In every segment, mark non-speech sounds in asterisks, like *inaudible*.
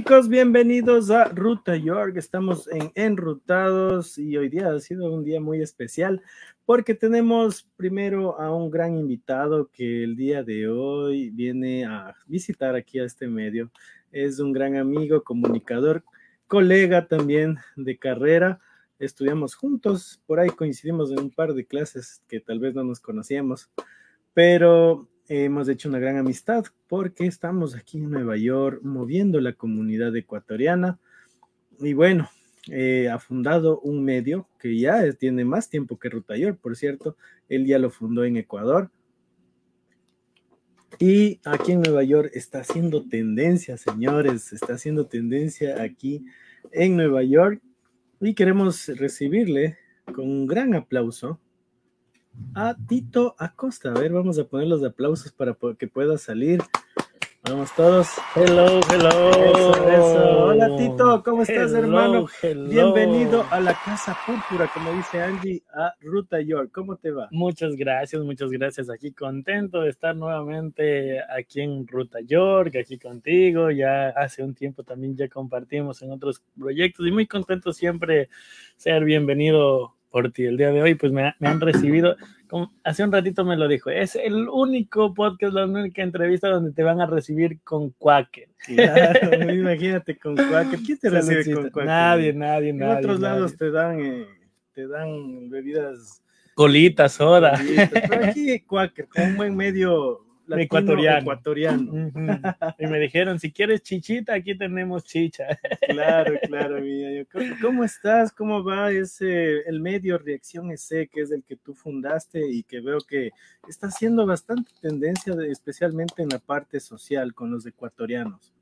chicos, bienvenidos a Ruta York. Estamos en Enrutados y hoy día ha sido un día muy especial porque tenemos primero a un gran invitado que el día de hoy viene a visitar aquí a este medio. Es un gran amigo, comunicador, colega también de carrera. Estudiamos juntos, por ahí coincidimos en un par de clases que tal vez no nos conocíamos, pero hemos hecho una gran amistad porque estamos aquí en Nueva York moviendo la comunidad ecuatoriana. Y bueno, eh, ha fundado un medio que ya tiene más tiempo que Ruta York, por cierto. Él ya lo fundó en Ecuador. Y aquí en Nueva York está haciendo tendencia, señores, está haciendo tendencia aquí en Nueva York. Y queremos recibirle con un gran aplauso a Tito Acosta. A ver, vamos a poner los aplausos para que pueda salir. Vamos todos. Hello, hello. Hola Tito, ¿cómo estás, hermano? Bienvenido a la Casa Púrpura, como dice Angie, a Ruta York. ¿Cómo te va? Muchas gracias, muchas gracias. Aquí contento de estar nuevamente aquí en Ruta York, aquí contigo. Ya hace un tiempo también ya compartimos en otros proyectos y muy contento siempre ser bienvenido por ti el día de hoy, pues me, han recibido, como hace un ratito me lo dijo, es el único podcast, la única entrevista donde te van a recibir con Quaker. Claro, *laughs* imagínate con Quaker. ¿Quién te recibe con Quaker? Nadie, nadie, nadie. En otros lados te dan, eh, te dan bebidas. Colitas, soda. Pero aquí Quaker, con un buen medio ecuatoriano. ecuatoriano. Y me dijeron, si quieres chichita, aquí tenemos chicha. Claro, claro, mi ¿Cómo, estás? ¿Cómo va ese, el medio Reacción EC, que es el que tú fundaste y que veo que está haciendo bastante tendencia, especialmente en la parte social con los ecuatorianos?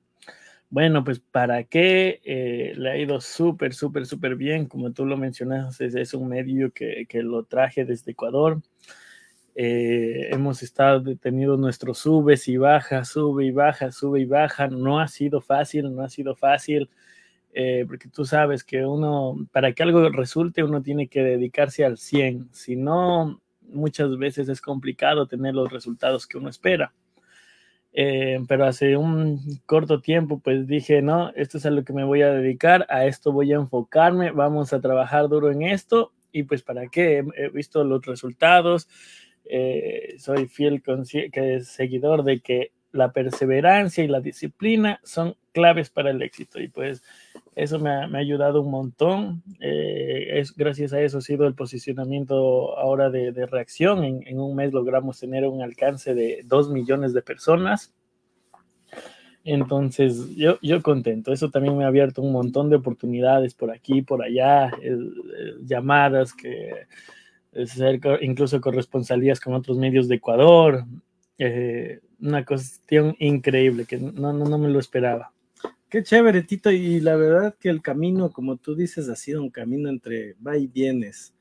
Bueno, pues para qué eh, le ha ido súper, súper, súper bien, como tú lo mencionas, es, un medio que, que, lo traje desde Ecuador. Eh, hemos estado detenidos nuestros subes y bajas, sube y baja, sube y baja. No ha sido fácil, no ha sido fácil, eh, porque tú sabes que uno, para que algo resulte, uno tiene que dedicarse al 100. Si no, muchas veces es complicado tener los resultados que uno espera. Eh, pero hace un corto tiempo, pues dije, no, esto es a lo que me voy a dedicar, a esto voy a enfocarme, vamos a trabajar duro en esto. Y pues para qué, he visto los resultados, eh, soy fiel que seguidor de que la perseverancia y la disciplina son claves para el éxito y pues eso me ha, ayudado un montón. Eh, es, gracias a eso ha sido el posicionamiento ahora de, reacción. En, un mes logramos tener un alcance de 2 millones de personas. Entonces, yo, yo contento. Eso también me ha abierto un montón de oportunidades por aquí, por allá, llamadas que incluso corresponsalías con otros medios de Ecuador. Eh, una cuestión increíble que no, no, no me lo esperaba. Qué chévere, Tito. Y la verdad que el camino, como tú dices, ha sido un camino entre va y vienes.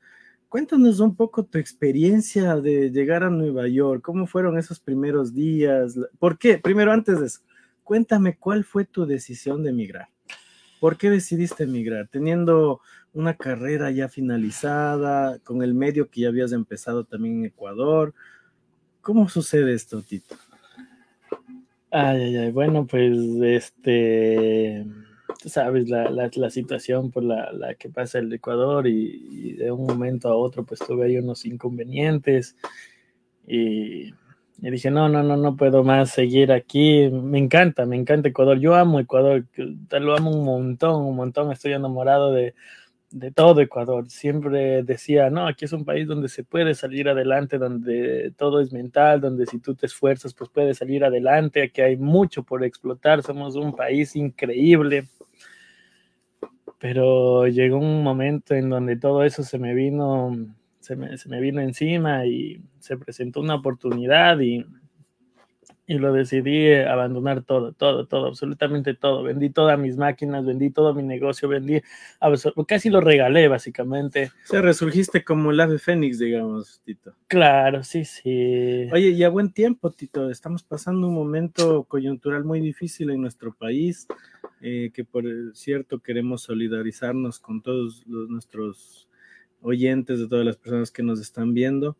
Cuéntanos un poco tu experiencia de llegar a Nueva York. ¿Cómo fueron esos primeros días? ¿Por qué? Primero, antes de eso, cuéntame cuál fue tu decisión de emigrar. ¿Por qué decidiste emigrar? Teniendo una carrera ya finalizada, con el medio que ya habías empezado también en Ecuador. ¿Cómo sucede esto, Tito? Ay, ay, ay. Bueno, pues este, tú sabes la, la, situación por la, la, que pasa el Ecuador y, y, de un momento a otro pues tuve ahí unos inconvenientes y y dije, no, no, no, no puedo más seguir aquí. Me encanta, me encanta Ecuador. Yo amo Ecuador, lo amo un montón, un montón. Estoy enamorado de, de todo Ecuador. Siempre decía, no, aquí es un país donde se puede salir adelante, donde todo es mental, donde si tú te esfuerzas, pues puedes salir adelante. Aquí hay mucho por explotar. Somos un país increíble. Pero llegó un momento en donde todo eso se me vino se me, vino encima y se presentó una oportunidad y, y lo decidí abandonar todo, todo, todo, absolutamente todo. Vendí todas mis máquinas, vendí todo mi negocio, vendí, casi lo regalé básicamente. O sea, resurgiste como el ave fénix, digamos, Tito. Claro, sí, sí. Oye, y a buen tiempo, Tito, estamos pasando un momento coyuntural muy difícil en nuestro país, eh, que por cierto queremos solidarizarnos con todos los, nuestros oyentes, de todas las personas que nos están viendo.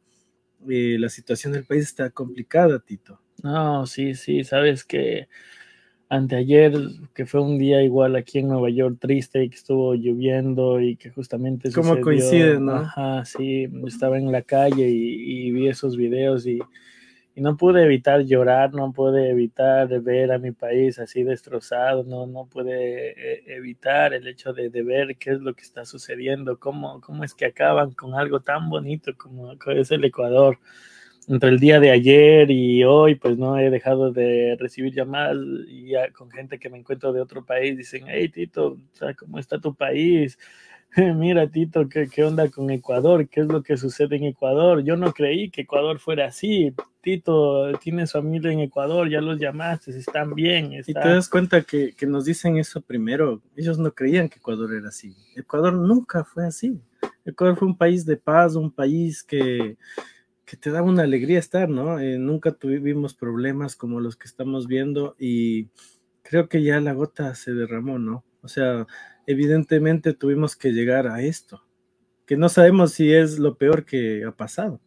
Eh, la situación del país está complicada, Tito. No, sí, sí, sabes que anteayer, que fue un día igual aquí en Nueva York triste, que estuvo lloviendo y que justamente... ¿Cómo coincide, no? Ajá, sí, estaba en la calle y, vi esos videos y, no pude evitar llorar, no pude evitar ver a mi país así destrozado, no, no pude eh, evitar el hecho de, ver qué es lo que está sucediendo, cómo, cómo es que acaban con algo tan bonito como es el Ecuador entre el día de ayer y hoy, pues no he dejado de recibir llamadas y con gente que me encuentro de otro país. Dicen, hey Tito, ¿cómo está tu país? *laughs* Mira Tito, ¿qué, ¿qué, onda con Ecuador? ¿Qué es lo que sucede en Ecuador? Yo no creí que Ecuador fuera así. Tito, tienes familia en Ecuador, ya los llamaste, están bien. Y te das cuenta que, que nos dicen eso primero. Ellos no creían que Ecuador era así. Ecuador nunca fue así. Ecuador fue un país de paz, un país que que te da una alegría estar, ¿no? Eh, nunca tuvimos problemas como los que estamos viendo y creo que ya la gota se derramó, ¿no? O sea, evidentemente tuvimos que llegar a esto, que no sabemos si es lo peor que ha pasado.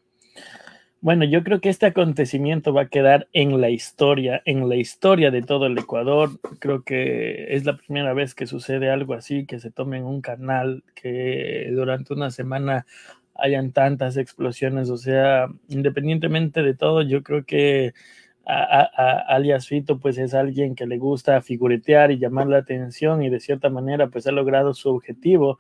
Bueno, yo creo que este acontecimiento va a quedar en la historia, en la historia de todo el Ecuador. Creo que es la primera vez que sucede algo así, que se tome en un canal, que durante una semana hayan tantas explosiones. O sea, independientemente de todo, yo creo que alias Fito pues es alguien que le gusta figuretear y llamar la atención y de cierta manera pues ha logrado su objetivo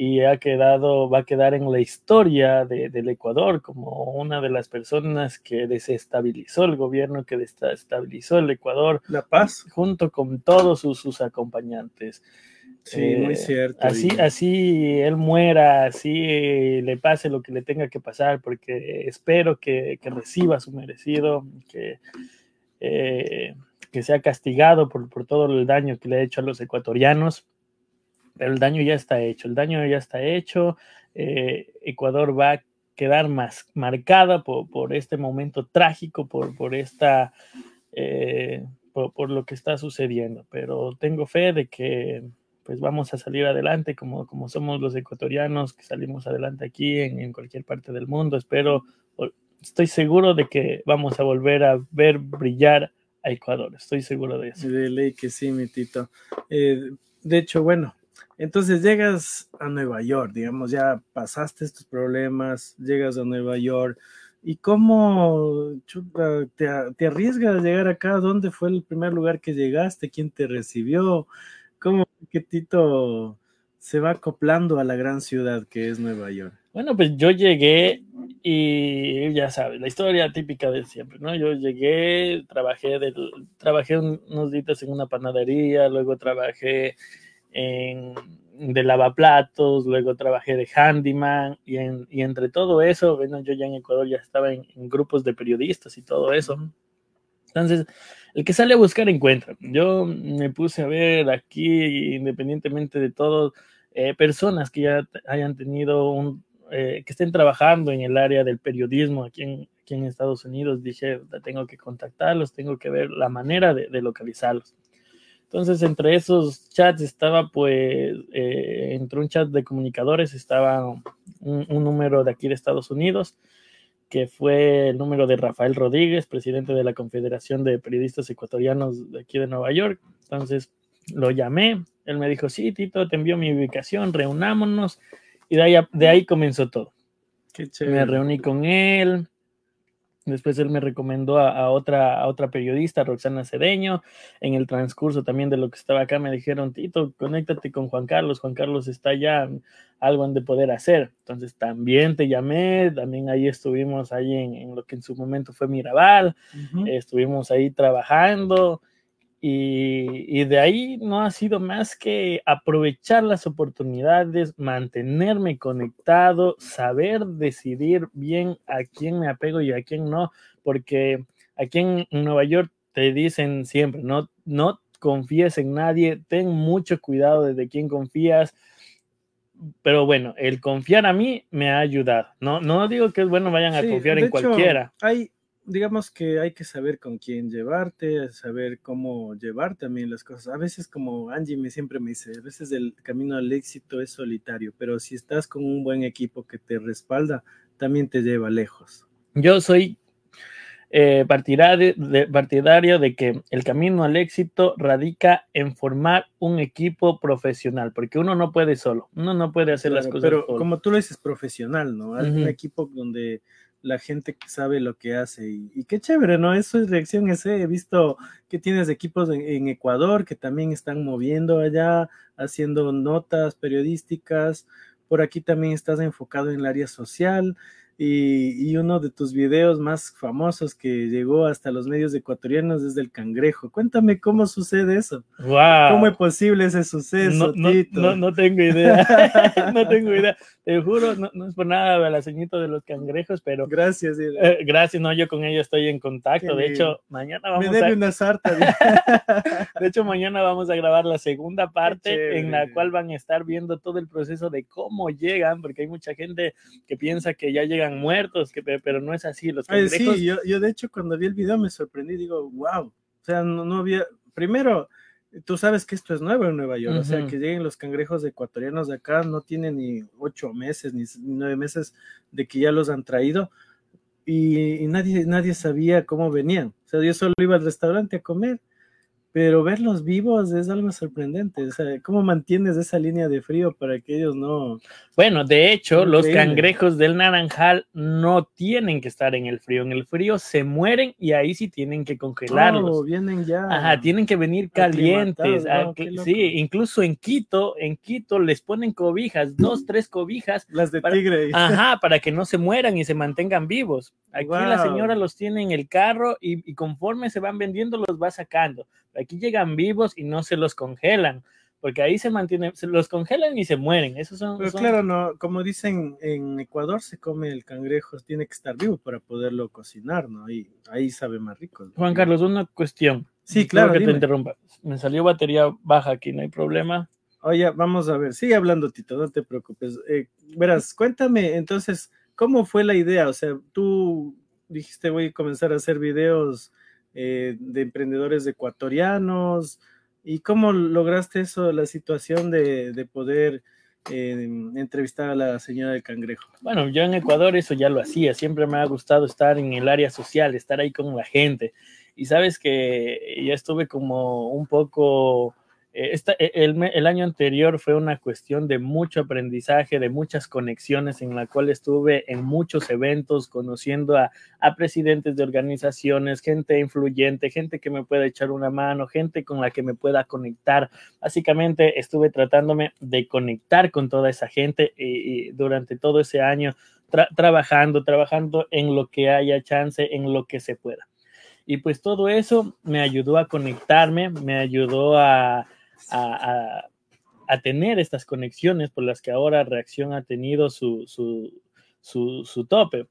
y ha quedado, va a quedar en la historia del Ecuador como una de las personas que desestabilizó el gobierno, que desestabilizó el Ecuador. La paz. Junto con todos sus, sus acompañantes. Sí, muy eh, cierto. Así, así él muera, así le pase lo que le tenga que pasar, porque espero que, reciba su merecido, que, eh, que sea castigado por, todo el daño que le ha hecho a los ecuatorianos. Pero el daño ya está hecho, el daño ya está hecho. Eh, Ecuador va a quedar más marcada por, este momento trágico, por, por esta... por, lo que está sucediendo, pero tengo fe de que pues vamos a salir adelante como, como somos los ecuatorianos que salimos adelante aquí en, en cualquier parte del mundo. Espero, estoy seguro de que vamos a volver a ver brillar a Ecuador. Estoy seguro de eso. De ley que sí, mi Tito. Eh, de hecho, bueno, entonces llegas a Nueva York, digamos, ya pasaste estos problemas, llegas a Nueva York. ¿Y cómo te, te, arriesgas a llegar acá? ¿Dónde fue el primer lugar que llegaste? ¿Quién te recibió? ¿Cómo que Tito se va acoplando a la gran ciudad que es Nueva York? Bueno, pues yo llegué y ya sabes, la historia típica de siempre, ¿no? Yo llegué, trabajé, trabajé unos días en una panadería, luego trabajé en, de lavaplatos, luego trabajé de handyman y, y entre todo eso, bueno, yo ya en Ecuador ya estaba en, en grupos de periodistas y todo eso. Entonces, el que sale a buscar encuentra. Yo me puse a ver aquí, independientemente de todo, eh, personas que ya hayan tenido un, eh, que estén trabajando en el área del periodismo aquí en, aquí en Estados Unidos. Dije, tengo que contactarlos, tengo que ver la manera de, localizarlos. Entonces, entre esos chats estaba, pues, eh, entre un chat de comunicadores estaba un, un número de aquí de Estados Unidos que fue el número de Rafael Rodríguez, presidente de la Confederación de Periodistas Ecuatorianos de aquí de Nueva York. Entonces lo llamé, él me dijo, sí, Tito, te envió mi ubicación, reunámonos, y de ahí, de ahí comenzó todo. Me reuní con él, Después él me recomendó a, otra, a otra periodista, Roxana Cedeño. En el transcurso también de lo que estaba acá me dijeron, Tito, conéctate con Juan Carlos. Juan Carlos está ya algo en de poder hacer. Entonces también te llamé, también ahí estuvimos ahí en, lo que en su momento fue Mirabal. estuvimos ahí trabajando. Y, de ahí no ha sido más que aprovechar las oportunidades, mantenerme conectado, saber decidir bien a quién me apego y a quién no, porque aquí en Nueva York te dicen siempre, no, no confíes en nadie, ten mucho cuidado de quién confías, pero bueno, el confiar a mí me ha ayudado. No, no digo que es bueno vayan a confiar en cualquiera. Hay, digamos que hay que saber con quién llevarte, saber cómo llevar también las cosas. A veces, como Angie me siempre me dice, a veces el camino al éxito es solitario, pero si estás con un buen equipo que te respalda, también te lleva lejos. Yo soy eh, partidario, de, partidario de que el camino al éxito radica en formar un equipo profesional, porque uno no puede solo, uno no puede hacer las cosas. Pero como tú lo dices, profesional, ¿no? Hay un equipo donde la gente sabe lo que hace y, qué chévere, ¿no? Eso es reacción ese. He visto que tienes equipos en, Ecuador que también están moviendo allá, haciendo notas periodísticas. Por aquí también estás enfocado en el área social y, uno de tus videos más famosos que llegó hasta los medios ecuatorianos es del cangrejo. Cuéntame cómo sucede eso. Wow. ¿Cómo es posible ese suceso, no, Tito? No, tengo idea. *laughs* *laughs* no tengo idea. Te juro, no, es por nada la ceñito de los cangrejos, pero. Gracias. Eh, gracias, no, yo con ellos estoy en contacto. de hecho, mañana vamos Me debe una sarta. *laughs* de hecho, mañana vamos a grabar la segunda parte en la cual van a estar viendo todo el proceso de cómo llegan, porque hay mucha gente que piensa que ya llegan muertos, que, pero no es así. Los sí, yo, yo, de hecho cuando vi el video me sorprendí, digo, wow, o sea, no, había, primero, tú sabes que esto es nuevo en Nueva York, o sea, que lleguen los cangrejos ecuatorianos de acá, no tienen ni ocho meses, ni nueve meses de que ya los han traído. Y, y nadie, nadie sabía cómo venían. O sea, yo solo iba al restaurante a comer pero verlos vivos es algo sorprendente. O sea, ¿cómo mantienes esa línea de frío para que ellos no... Bueno, de hecho, los cangrejos del naranjal no tienen que estar en el frío. En el frío se mueren y ahí sí tienen que congelarlos. Oh, vienen ya. Ajá, tienen que venir calientes. Ah, sí, incluso en Quito, en Quito les ponen cobijas, dos, tres cobijas. Las de tigre. Ajá, *laughs* para que no se mueran y se mantengan vivos. Aquí la señora los tiene en el carro y, y conforme se van vendiendo los va sacando Aquí llegan vivos y no se los congelan, porque ahí se mantienen, se los congelan y se mueren. Esos son, Pero claro, no, como dicen en Ecuador se come el cangrejo, tiene que estar vivo para poderlo cocinar, ¿no? Y ahí sabe más rico. Juan Carlos, una cuestión. Sí, claro. que te interrumpa. Me salió batería baja aquí, no hay problema. Oye, vamos a ver, sigue hablando, Tito, no te preocupes. Eh, verás, cuéntame entonces, ¿cómo fue la idea? O sea, tú dijiste voy a comenzar a hacer videos eh, de emprendedores ecuatorianos. ¿Y cómo lograste eso, la situación de, poder eh, entrevistar a la señora del cangrejo? Bueno, yo en Ecuador eso ya lo hacía, siempre me ha gustado estar en el área social, estar ahí con la gente. Y sabes que ya estuve como un poco eh, e, el, año anterior fue una cuestión de mucho aprendizaje, de muchas conexiones en la cual estuve en muchos eventos conociendo a, presidentes de organizaciones, gente influyente, gente que me pueda echar una mano, gente con la que me pueda conectar. Básicamente estuve tratándome de conectar con toda esa gente durante todo ese año trabajando, trabajando en lo que haya chance, en lo que se pueda. Y pues todo eso me ayudó a conectarme, me ayudó a, a, tener estas conexiones por las que ahora Reacción ha tenido su, su, tope.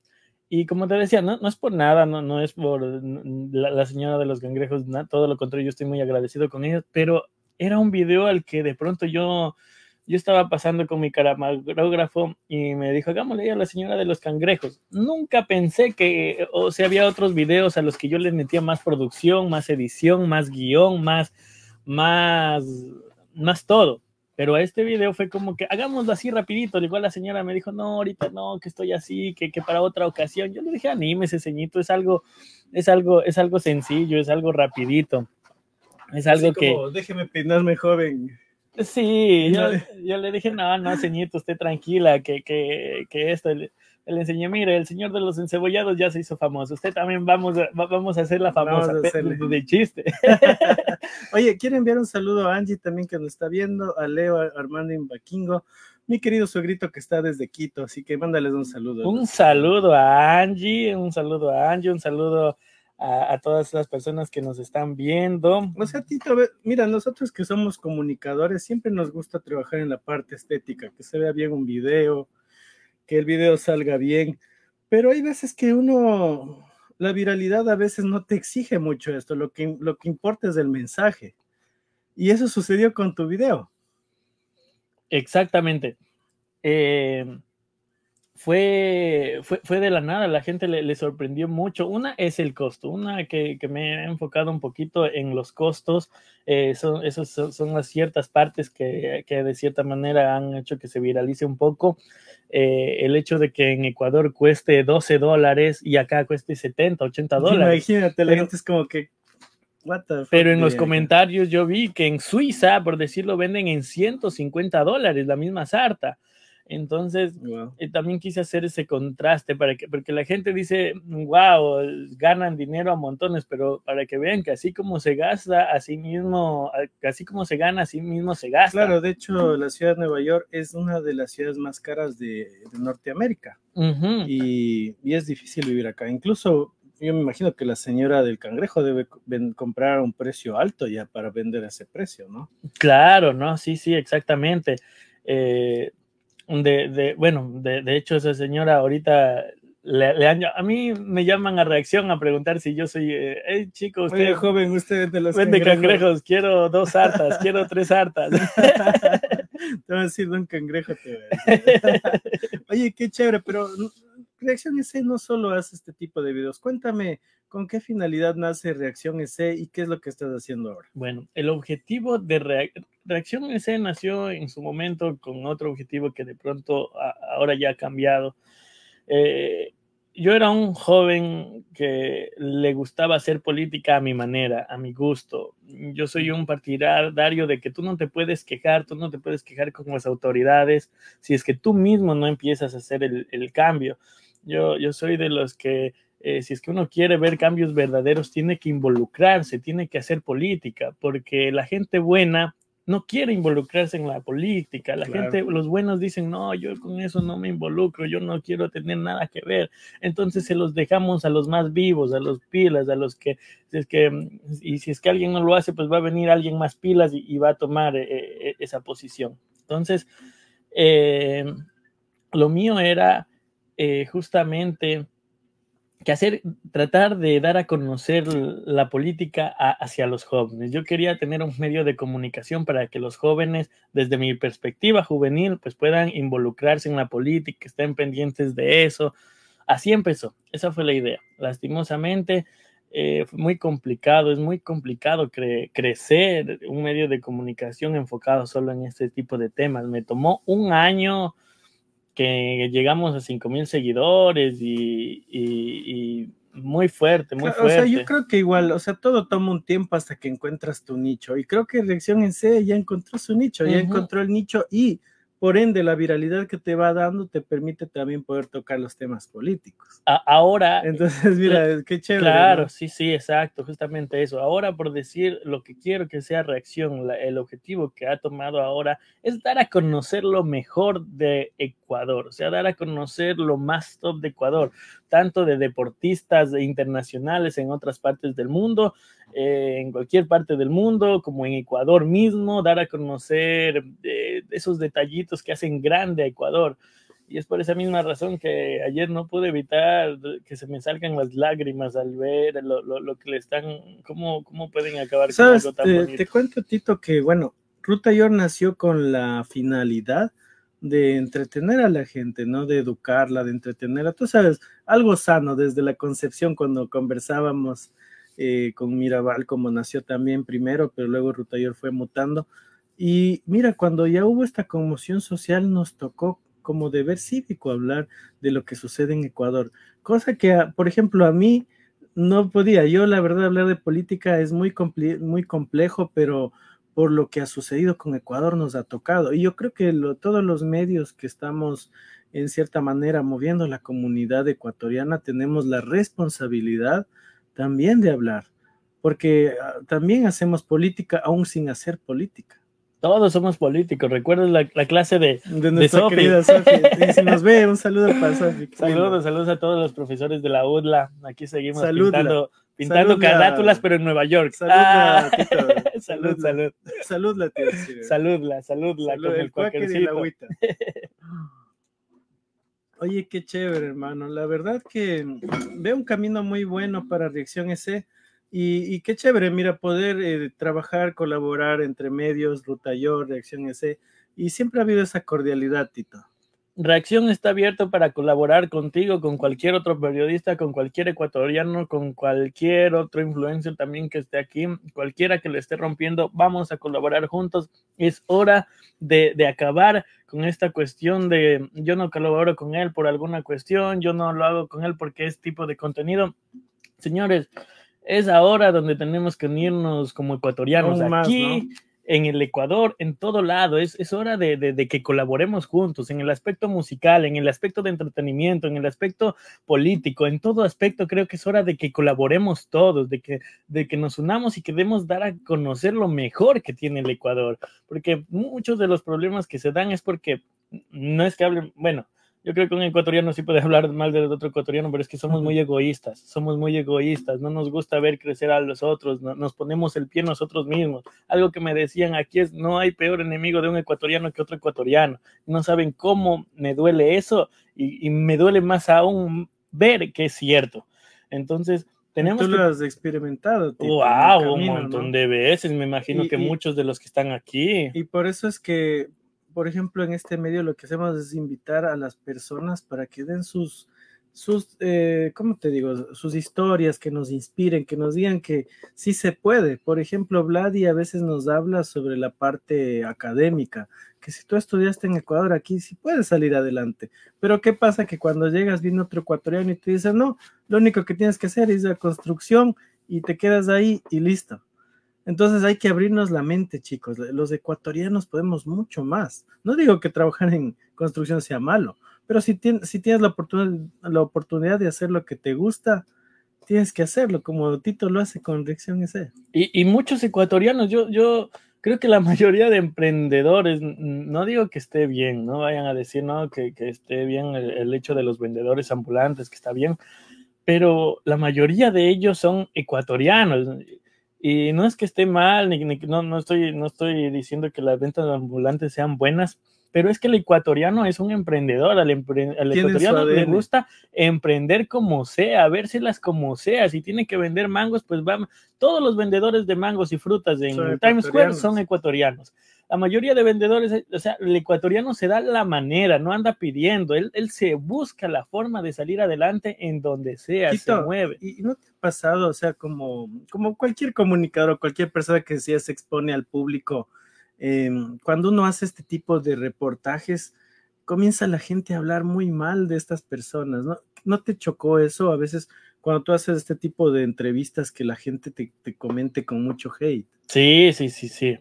Y como te decía, no, no es por nada, no, no es por la, señora de los cangrejos, todo lo contrario, yo estoy muy agradecido con ella, pero era un video al que de pronto yo, yo estaba pasando con mi camarógrafo y me dijo, hagámosle a la señora de los cangrejos. Nunca pensé que, o sea, había otros videos a los que yo les metía más producción, más edición, más guion, más más, más todo. Pero este video fue como que hagámoslo así rapidito. Igual la señora me dijo, no, ahorita no, que estoy así, que, que para otra ocasión. Yo le dije, ese ceñito, es algo, es algo, es algo sencillo, es algo rapidito. Es algo que. Déjeme peinarme joven. Sí, yo, *laughs* yo, le dije, no, no, ceñito, usted tranquila, que, que, que esto le enseñé, mire, el señor de los encebollados ya se hizo famoso. Usted también vamos a, vamos a hacer la famosa de, chiste. *laughs* Oye, quiero enviar un saludo a Angie también que nos está viendo, a Leo Armando Imbaquingo, mi querido suegrito que está desde Quito, así que mándales un saludo. Un saludo a Angie, un saludo a Angie, un saludo a, todas las personas que nos están viendo. O sea, Tito, mira, nosotros que somos comunicadores siempre nos gusta trabajar en la parte estética, que se vea bien un video, que el video salga bien, pero hay veces que uno, la viralidad a veces no te exige mucho esto, lo que, lo que importa es el mensaje. Y eso sucedió con tu video. Exactamente. Eh, fue, fue, fue, de la nada, la gente le, le, sorprendió mucho. Una es el costo, una que, que, me he enfocado un poquito en los costos, eh, son, esas son, son, las ciertas partes que, que, de cierta manera han hecho que se viralice un poco. Eh, el hecho de que en Ecuador cueste 12 dólares y acá cueste 70, 80 dólares. Imagínate, la gente es como que... Pero en los comentarios yo vi que en Suiza, por decirlo, venden en 150 dólares la misma sarta. Entonces, wow. eh, también quise hacer ese contraste para que, porque la gente dice, wow, ganan dinero a montones, pero para que vean que así como se gasta, así mismo, así como se gana, así mismo se gasta. Claro, de hecho, la ciudad de Nueva York es una de las ciudades más caras de, de Norteamérica uh -huh. y, y, es difícil vivir acá. Incluso yo me imagino que la señora del cangrejo debe comprar a un precio alto ya para vender a ese precio, ¿no? Claro, no, sí, sí, exactamente. Eh, de, de, bueno, de, de, hecho esa señora ahorita le, le han, a mí me llaman a reacción a preguntar si yo soy, eh, hey chico, usted Oye, joven, usted vende los vende cangrejos. cangrejos, quiero dos hartas, quiero tres hartas. *laughs* te voy a decir un cangrejo. Te *laughs* Oye, qué chévere, pero Reacción EC no solo hace este tipo de videos. Cuéntame con qué finalidad nace Reacción EC y qué es lo que estás haciendo ahora. Bueno, el objetivo de Re Reacción EC nació en su momento con otro objetivo que de pronto ahora ya ha cambiado. Eh, yo era un joven que le gustaba hacer política a mi manera, a mi gusto. Yo soy un partidario de que tú no te puedes quejar, tú no te puedes quejar con las autoridades si es que tú mismo no empiezas a hacer el cambio. Yo, yo soy de los que, eh, si es que uno quiere ver cambios verdaderos, tiene que involucrarse, tiene que hacer política, porque la gente buena no quiere involucrarse en la política. La claro. gente, los buenos dicen, no, yo con eso no me involucro, yo no quiero tener nada que ver. Entonces se los dejamos a los más vivos, a los pilas, a los que, si es que, y si es que alguien no lo hace, pues va a venir alguien más pilas y, y va a tomar eh, esa posición. Entonces, eh, lo mío era eh, justamente que hacer, tratar de dar a conocer la política hacia los jóvenes. Yo quería tener un medio de comunicación para que los jóvenes, desde mi perspectiva juvenil, pues puedan involucrarse en la política, estén pendientes de eso. Así empezó, esa fue la idea. Lastimosamente, eh, fue muy complicado, es muy complicado cre crecer un medio de comunicación enfocado solo en este tipo de temas. Me tomó un año que llegamos a 5 mil seguidores y, y, y, muy fuerte, muy fuerte. O sea, yo creo que igual, o sea, todo toma un tiempo hasta que encuentras tu nicho. Y creo que Reacción en C ya encontró su nicho, ya uh -huh. encontró el nicho y por ende la viralidad que te va dando te permite también poder tocar los temas políticos. Ahora. Entonces, *laughs* mira, qué chévere. Claro, ¿no? sí, sí, exacto, justamente eso. Ahora, por decir lo que quiero que sea reacción, la, el objetivo que ha tomado ahora es dar a conocer lo mejor de Ecuador, o sea, dar a conocer lo más top de Ecuador, tanto de deportistas internacionales en otras partes del mundo, eh, en cualquier parte del mundo, como en Ecuador mismo, dar a conocer eh, esos detallitos que hacen grande a Ecuador. Y es por esa misma razón que ayer no pude evitar que se me salgan las lágrimas al ver lo, lo, lo que le están, cómo, cómo pueden acabar ¿Sabes? con algo tan te, bonito. Te cuento, Tito, que bueno, Ruta York nació con la finalidad de entretener a la gente, ¿no? De educarla, de entretenerla. Tú sabes, algo sano desde la concepción cuando conversábamos eh, con Mirabal, como nació también primero, pero luego Rutayor fue mutando. Y mira, cuando ya hubo esta conmoción social, nos tocó como deber cívico hablar de lo que sucede en Ecuador, cosa que, por ejemplo, a mí no podía. Yo, la verdad, hablar de política es muy, complejo, pero por lo que ha sucedido con Ecuador nos ha tocado. Y yo creo que todos los medios que estamos en cierta manera moviendo la comunidad ecuatoriana tenemos la responsabilidad también de hablar, porque uh, también hacemos política aún sin hacer política. Todos somos políticos. ¿Recuerdas la, la clase de, de nuestra de querida Sofi? Y si nos ve, un saludo para Sofi. Saludos, saludos a todos los profesores de la UDLA. Aquí seguimos Saludla. pintando, pintando Saludla. pero en Nueva York. Saludla, ah. *laughs* salud, salud. Saludla, tío. Saludla, saludla. Salud, con el cuaquercito. *laughs* Oye, qué chévere, hermano. La verdad que veo un camino muy bueno para Reacción ese y, qué chévere, mira, poder eh, trabajar, colaborar entre medios, Rutayor, Reacción ese y siempre ha habido esa cordialidad, Tito. Reacción está abierto para colaborar contigo, con cualquier otro periodista, con cualquier ecuatoriano, con cualquier otro influencer también que esté aquí, cualquiera que le esté rompiendo, vamos a colaborar juntos. Es hora de, de acabar con esta cuestión de yo no colaboro con él por alguna cuestión, yo no lo hago con él porque es tipo de contenido. Señores, es ahora donde tenemos que unirnos como ecuatorianos. Aquí en el Ecuador, en todo lado. Es, es hora de, de, que colaboremos juntos en el aspecto musical, en el aspecto de entretenimiento, en el aspecto político, en todo aspecto. Creo que es hora de que colaboremos todos, de que, de que nos unamos y que demos dar a conocer lo mejor que tiene el Ecuador. Porque muchos de los problemas que se dan es porque no es que hablen, bueno, yo creo que un ecuatoriano sí puede *laughs* hablar mal del otro ecuatoriano, pero es que somos muy egoístas, somos muy egoístas, no nos gusta ver crecer a los otros, nos ponemos el pie nosotros mismos. Algo que me decían aquí es, no hay peor enemigo de un ecuatoriano que otro ecuatoriano. No saben cómo me duele eso y, me duele más aún ver que es cierto. Entonces, tenemos Tú lo has experimentado. wow, un montón de veces. Me imagino que muchos de los que están aquí. Y por eso es que por ejemplo, en este medio lo que hacemos es invitar a las personas para que den sus, sus eh, ¿cómo te digo? Sus historias, que nos inspiren, que nos digan que sí se puede. Por ejemplo, Vladi a veces nos habla sobre la parte académica, que si tú estudiaste en Ecuador aquí sí puedes salir adelante. Pero ¿qué pasa? Que cuando llegas viene otro ecuatoriano y te dice, no, lo único que tienes que hacer es la construcción y te quedas ahí y listo. Entonces hay que abrirnos la mente, chicos. Los ecuatorianos podemos mucho más. No digo que trabajar en construcción sea malo, pero si, si tienes la, oportunidad, la oportunidad de hacer lo que te gusta, tienes que hacerlo, como Tito lo hace con Dirección ese. Y, y muchos ecuatorianos, yo, yo creo que la *laughs* mayoría de emprendedores, no digo que esté bien, no vayan a decir no, que, que esté bien el, el hecho de los vendedores ambulantes, que está bien, pero la mayoría de ellos son ecuatorianos y no es que esté mal, ni, no, no, estoy, no estoy diciendo que las ventas ambulantes sean buenas, pero es que el ecuatoriano es un emprendedor, al, ecuatoriano le gusta emprender como sea, vérselas como sea, si tiene que vender mangos, pues vamos, todos los vendedores de mangos y frutas en Times Square son ecuatorianos la mayoría de vendedores, eh, o sea, el ecuatoriano se da la manera, no anda pidiendo, él, él se busca la forma de salir adelante en donde sea, se mueve. ¿Y no te ha pasado, o sea, como, como cualquier comunicador o cualquier persona que se expone al público, em, cuando uno hace este tipo de reportajes, comienza la gente a hablar muy mal de estas personas, ¿no? ¿No te chocó eso a veces cuando tú haces este tipo de entrevistas que la gente te, te comente con mucho hate? Sí, sí, sí, sí.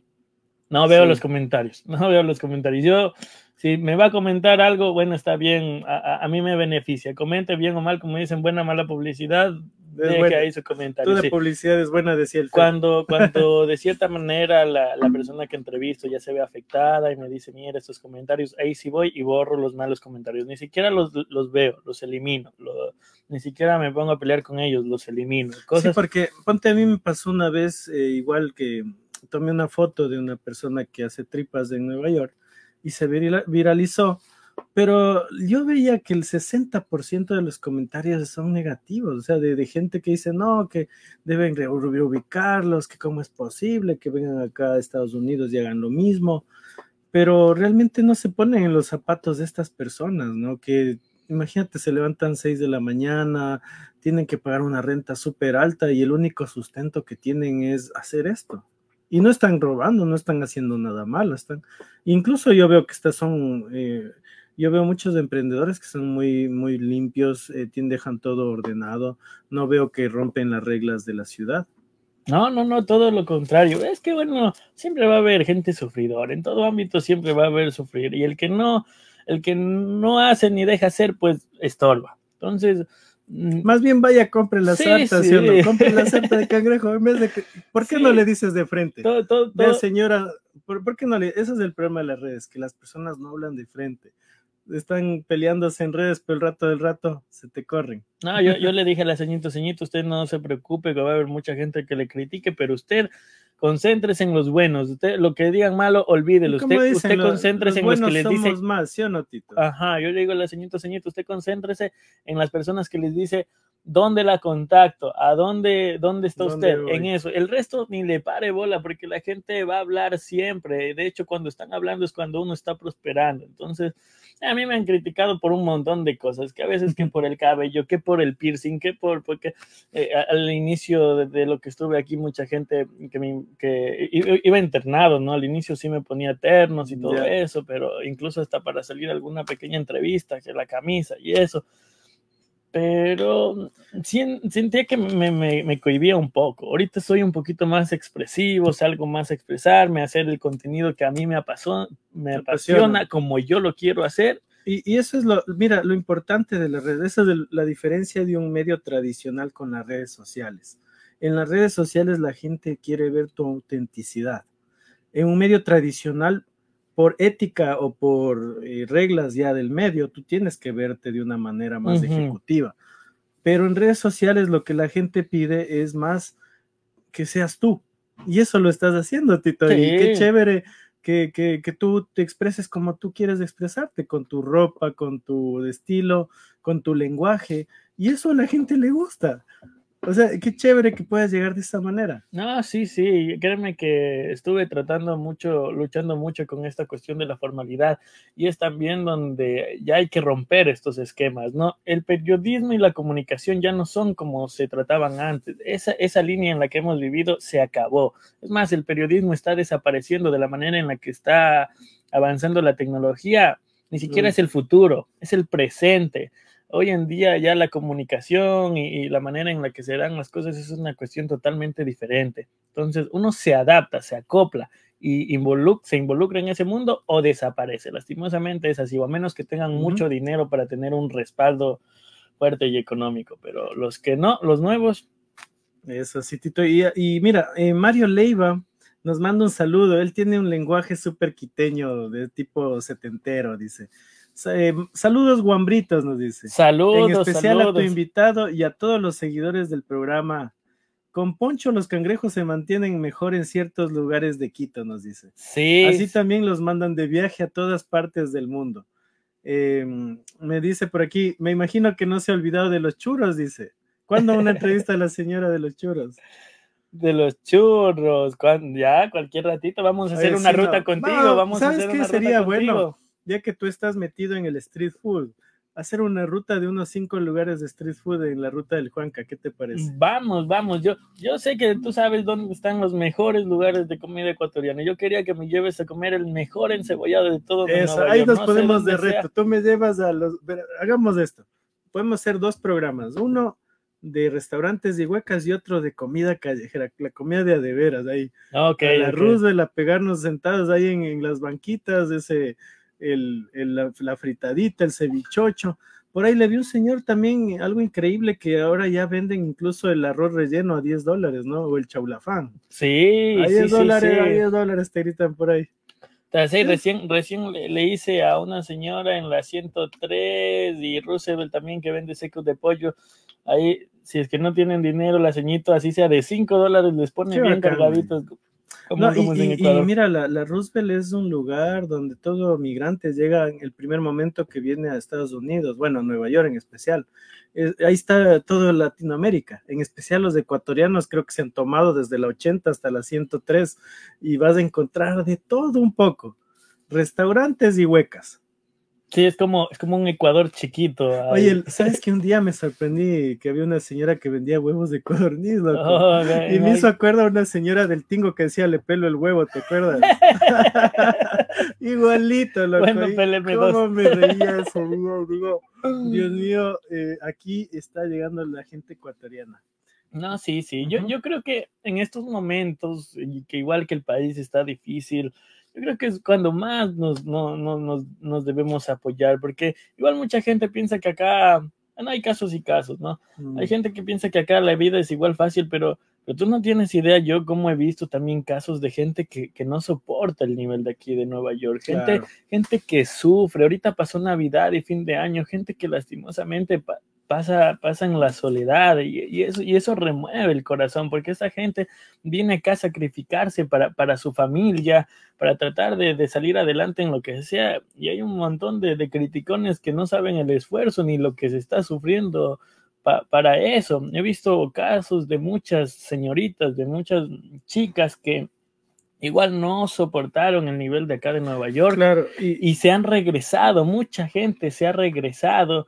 No veo los comentarios, *laughs* no veo los comentarios. Yo, si me va a comentar algo, bueno, está bien, a, mí me beneficia. Comente bien o mal, como dicen, buena o mala publicidad, deje ahí su comentario. Toda publicidad es buena, decía el Cuando, *laughs* cuando de cierta manera la, la, persona que entrevisto ya se ve afectada y me dice, mira, estos comentarios, ahí sí voy y borro los malos comentarios. Ni siquiera los, los veo, los elimino. ni siquiera me pongo a pelear con ellos, los elimino. Cosas... Sí, porque ponte a mí me pasó una vez, eh, igual que tomé una foto de una persona que hace tripas en Nueva York y se viralizó, pero yo veía que el 60% de los comentarios son negativos, o sea, de, gente que dice, no, que deben reubicarlos, que cómo es posible que vengan acá a Estados Unidos y hagan lo mismo, pero realmente no se ponen en los zapatos de estas personas, ¿no? Que imagínate, se levantan 6 de la mañana, tienen que pagar una renta súper alta y el único sustento que tienen es hacer esto. Y no están robando, no están haciendo nada malo, están. Incluso yo veo que estas son, eh, yo veo muchos emprendedores que son muy, muy limpios, eh, dejan todo ordenado, no veo que rompen las reglas de la ciudad. No, no, no, todo lo contrario. Es que bueno, siempre va a haber gente sufridora, en todo ámbito siempre va a haber sufrir, y el que no, el que no hace ni deja hacer, pues estorba. Entonces. Más bien vaya, compre la sí, no? Compre la sarta de cangrejo en vez de que. ¿Por qué no le dices de frente? Todo, todo, señora, ¿por, qué no le.? Ese es el problema de las redes, que las personas no hablan de frente. Están peleándose en redes, pero el rato del rato se te corren. No, yo, yo le dije a la señorita, señorita, usted no se preocupe, que va a haber mucha gente que le critique, pero usted concéntrese en los buenos. Usted, lo que digan malo, olvídelo. Usted, usted concéntrese en los que les dice. más, ¿sí o no, Tito? Ajá, yo le digo a la señorita, señorita, usted concéntrese en las personas que les dice, ¿Dónde la contacto? ¿A dónde, dónde está usted? En eso. El resto ni le pare bola porque la gente va a hablar siempre. De hecho, cuando están hablando es cuando uno está prosperando. Entonces, a mí me han criticado por un montón de cosas, que a veces que por el cabello, que por el piercing, que por, porque eh, al inicio de, lo que estuve aquí, mucha gente que, me, que iba internado, ¿no? Al inicio sí me ponía ternos y todo eso, pero incluso hasta para salir a alguna pequeña entrevista, que la camisa y eso pero sentía que me, me, me, cohibía un poco. Ahorita soy un poquito más expresivo, salgo más a expresarme, a hacer el contenido que a mí me, apasiona, me apasiona, como yo lo quiero hacer. Y, y, eso es lo, mira, lo importante de las redes, esa es la diferencia de un medio tradicional con las redes sociales. En las redes sociales la gente quiere ver tu autenticidad. En un medio tradicional por ética o por eh, reglas ya del medio, tú tienes que verte de una manera más ejecutiva. Pero en redes sociales lo que la gente pide es más que seas tú. Y eso lo estás haciendo, Tito. Y qué chévere que, que, que, tú te expreses como tú quieres expresarte, con tu ropa, con tu estilo, con tu lenguaje. Y eso a la gente le gusta. O sea, qué chévere que puedas llegar de esta manera. No, sí, sí, créeme que estuve tratando mucho, luchando mucho con esta cuestión de la formalidad y es también donde ya hay que romper estos esquemas, ¿no? El periodismo y la comunicación ya no son como se trataban antes. Esa, esa línea en la que hemos vivido se acabó. Es más, el periodismo está desapareciendo de la manera en la que está avanzando la tecnología. Ni siquiera es el futuro, es el presente hoy en día ya la comunicación y, la manera en la que se dan las cosas es una cuestión totalmente diferente. Entonces uno se adapta, se acopla y se involucra en ese mundo o desaparece. Lastimosamente es así, o a menos que tengan mucho dinero para tener un respaldo fuerte y económico, pero los que no, los nuevos. Eso sí, Tito. Y, mira, eh, Mario Leiva nos manda un saludo. Él tiene un lenguaje súper quiteño de tipo setentero, dice. Eh, saludos, guambritos, nos dice. Saludos. En especial a tu invitado y a todos los seguidores del programa. Con Poncho los cangrejos se mantienen mejor en ciertos lugares de Quito, nos dice. Sí. Así también los mandan de viaje a todas partes del mundo. Em, me dice por aquí, me imagino que no se ha olvidado de los churros, dice. ¿Cuándo una entrevista a la señora de los churros? De los churros, ya cualquier ratito vamos a hacer una ruta contigo, vamos a hacer qué sería bueno? Ya que tú estás metido en el street food, hacer una ruta de unos cinco lugares de street food en la ruta del Juanca, ¿qué te parece? Vamos, vamos, yo, yo sé que tú sabes dónde están los mejores lugares de comida ecuatoriana. Yo quería que me lleves a comer el mejor encebollado de todo. Eso, ahí nos podemos de reto. Tú me llevas a los. Hagamos esto. Podemos hacer dos programas. Uno de restaurantes y huecas y otro de comida callejera, la comida de adeveras ahí. Ok. la okay. a pegarnos sentados ahí en, en las banquitas, ese el, la, fritadita, el cevichocho. Por ahí le vi un señor también, algo increíble, que ahora ya venden incluso el arroz relleno a 10 dólares, ¿no? O el chaulafán. Sí, a 10 dólares, a 10 dólares te gritan por ahí. recién, recién le, hice a una señora en la 103 y Roosevelt también que vende secos de pollo. Ahí, si es que no tienen dinero, la ceñito, así sea de 5 dólares, les pone bien cargaditos y, mira, la, Roosevelt es un lugar donde todo migrante llega en el primer momento que viene a Estados Unidos, bueno, a Nueva York en especial. ahí está todo Latinoamérica, en especial los ecuatorianos creo que se han tomado desde la 80 hasta la 103 y vas a encontrar de todo un poco, restaurantes y huecas. Sí, es como, es como un Ecuador chiquito. Oye, ¿sabes que un día me sorprendí que había una señora que vendía huevos de codorniz, *laughs* oh, y me hizo acuerdo a una señora del tingo que decía le pelo el huevo, ¿te acuerdas? *laughs* Igualito, loco. Bueno, ¿Cómo me reía día? Digo, *laughs* Dios mío, eh, aquí está llegando la gente ecuatoriana. No, sí, sí. yo, yo creo que en estos momentos, que igual que el país está difícil, yo creo que es cuando más nos, no, no, nos, nos, debemos apoyar, porque igual mucha gente piensa que acá, no hay casos y casos, ¿no? Hay mm. gente que piensa que acá la vida es igual fácil, pero, pero tú no tienes idea, yo como he visto también casos de gente que, que no soporta el nivel de aquí de Nueva York, gente, gente que sufre, ahorita pasó Navidad y fin de año, gente que lastimosamente pasa, pasa en la soledad y, eso, y eso remueve el corazón porque esa gente viene acá a sacrificarse para, para su familia, para tratar de, salir adelante en lo que sea y hay un montón de, de criticones que no saben el esfuerzo ni lo que se está sufriendo para eso. He visto casos de muchas señoritas, de muchas chicas que igual no soportaron el nivel de acá de Nueva York Claro, y, se han regresado, mucha gente se ha regresado